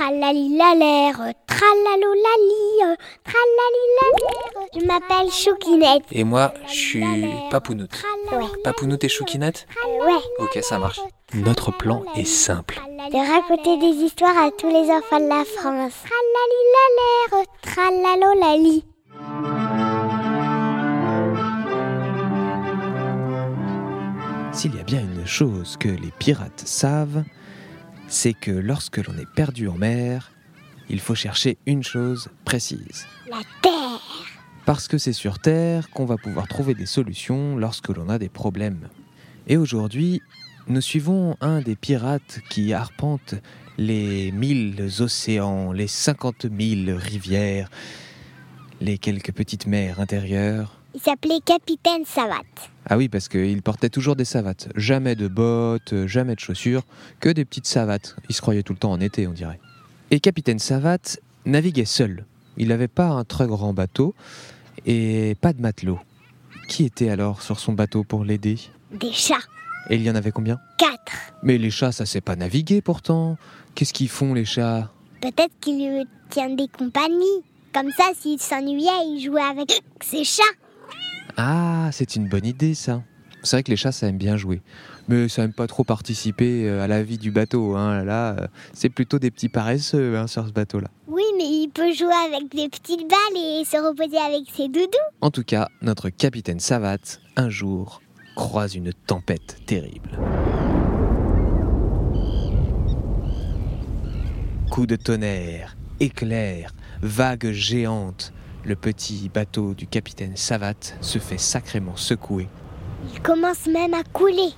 Tralalilalère, tralalolali, tralalilalère. Je m'appelle Choukinette. Et moi, je suis Papounoute. Ouais. Papounoute et Choukinette Ouais. Ok, ça marche. Notre plan est simple. De raconter des histoires à tous les enfants de la France. Tralalilalère, tralalolali. S'il y a bien une chose que les pirates savent, c'est que lorsque l'on est perdu en mer, il faut chercher une chose précise. La terre. Parce que c'est sur Terre qu'on va pouvoir trouver des solutions lorsque l'on a des problèmes. Et aujourd'hui, nous suivons un des pirates qui arpente les mille océans, les cinquante mille rivières, les quelques petites mers intérieures. Il s'appelait Capitaine Savate. Ah oui, parce qu'il portait toujours des savates. Jamais de bottes, jamais de chaussures, que des petites savates. Il se croyait tout le temps en été, on dirait. Et Capitaine Savate naviguait seul. Il n'avait pas un très grand bateau et pas de matelot. Qui était alors sur son bateau pour l'aider? Des chats. Et il y en avait combien? Quatre. Mais les chats, ça sait pas naviguer pourtant. Qu'est-ce qu'ils font les chats? Peut-être qu'il lui tient des compagnies. Comme ça, s'il s'ennuyait, il jouait avec ses chats. Ah, c'est une bonne idée ça. C'est vrai que les chats, ça aime bien jouer. Mais ça aime pas trop participer euh, à la vie du bateau. Hein. Là, euh, c'est plutôt des petits paresseux hein, sur ce bateau-là. Oui, mais il peut jouer avec des petites balles et se reposer avec ses doudous. En tout cas, notre capitaine Savate, un jour, croise une tempête terrible. Coup de tonnerre, éclairs, vagues géantes. Le petit bateau du capitaine Savate se fait sacrément secouer. Il commence même à couler.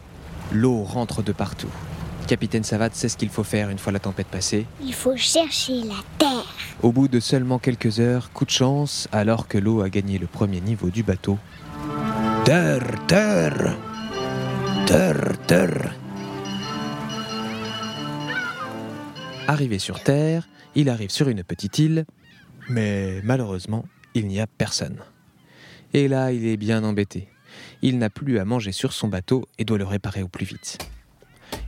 L'eau rentre de partout. Capitaine Savate sait ce qu'il faut faire une fois la tempête passée. Il faut chercher la terre. Au bout de seulement quelques heures, coup de chance, alors que l'eau a gagné le premier niveau du bateau. Terre, terre Terre, terre Arrivé sur Terre, il arrive sur une petite île, mais malheureusement, il n'y a personne. Et là, il est bien embêté. Il n'a plus à manger sur son bateau et doit le réparer au plus vite.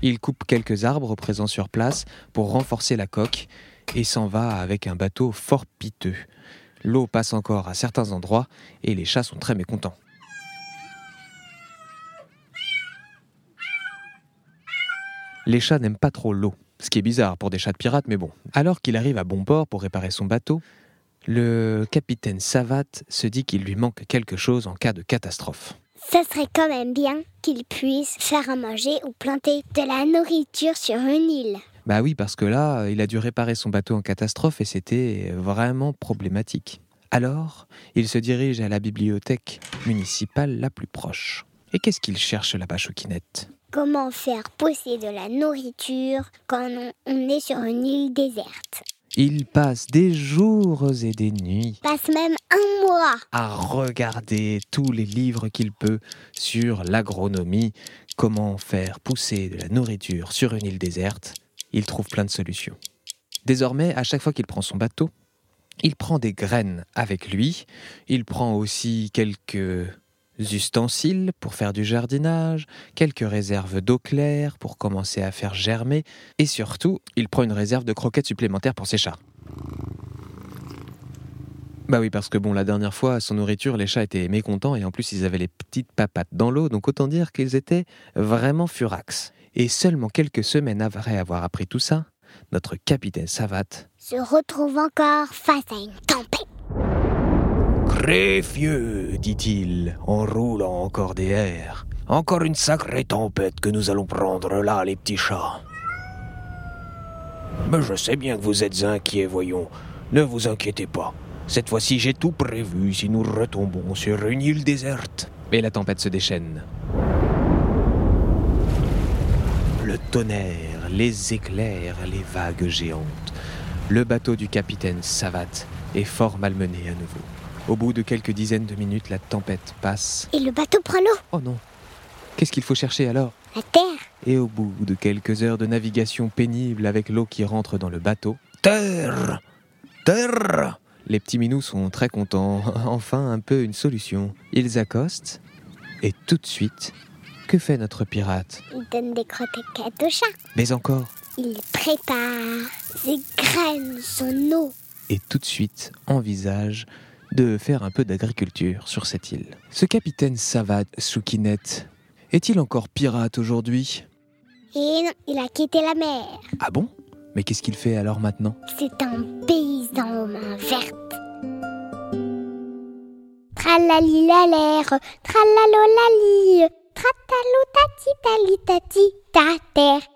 Il coupe quelques arbres présents sur place pour renforcer la coque et s'en va avec un bateau fort piteux. L'eau passe encore à certains endroits et les chats sont très mécontents. Les chats n'aiment pas trop l'eau, ce qui est bizarre pour des chats de pirates, mais bon. Alors qu'il arrive à bon port pour réparer son bateau, le capitaine Savate se dit qu'il lui manque quelque chose en cas de catastrophe. Ça serait quand même bien qu'il puisse faire à manger ou planter de la nourriture sur une île. Bah oui, parce que là, il a dû réparer son bateau en catastrophe et c'était vraiment problématique. Alors, il se dirige à la bibliothèque municipale la plus proche. Et qu'est-ce qu'il cherche là-bas, Choquinette Comment faire pousser de la nourriture quand on est sur une île déserte? Il passe des jours et des nuits Passe même un mois. à regarder tous les livres qu'il peut sur l'agronomie, comment faire pousser de la nourriture sur une île déserte. Il trouve plein de solutions. Désormais, à chaque fois qu'il prend son bateau, il prend des graines avec lui, il prend aussi quelques ustensiles pour faire du jardinage, quelques réserves d'eau claire pour commencer à faire germer, et surtout, il prend une réserve de croquettes supplémentaires pour ses chats. Bah oui, parce que bon, la dernière fois, son nourriture, les chats étaient mécontents et en plus, ils avaient les petites papates dans l'eau, donc autant dire qu'ils étaient vraiment furax. Et seulement quelques semaines après avoir appris tout ça, notre capitaine Savate Se retrouve encore face à une tempête. Greffieux, dit-il, en roulant encore des airs. Encore une sacrée tempête que nous allons prendre là, les petits chats. Mais je sais bien que vous êtes inquiets, voyons. Ne vous inquiétez pas. Cette fois-ci, j'ai tout prévu si nous retombons sur une île déserte. Et la tempête se déchaîne. Le tonnerre, les éclairs, les vagues géantes. Le bateau du capitaine Savate est fort malmené à nouveau. Au bout de quelques dizaines de minutes, la tempête passe. Et le bateau prend l'eau. Oh non Qu'est-ce qu'il faut chercher alors? La terre. Et au bout de quelques heures de navigation pénible avec l'eau qui rentre dans le bateau. Terre Terre Les petits minous sont très contents. Enfin, un peu une solution. Ils accostent. Et tout de suite, que fait notre pirate? Il donne des croquettes aux chats. Mais encore, il prépare ses graines, son eau. Et tout de suite envisage de faire un peu d'agriculture sur cette île. Ce capitaine Savad Soukinette est-il encore pirate aujourd'hui? Et non, il a quitté la mer. Ah bon? Mais qu'est-ce qu'il fait alors maintenant? C'est un paysan aux mains vertes. Tralali la l'air, tralalolali, tati ta terre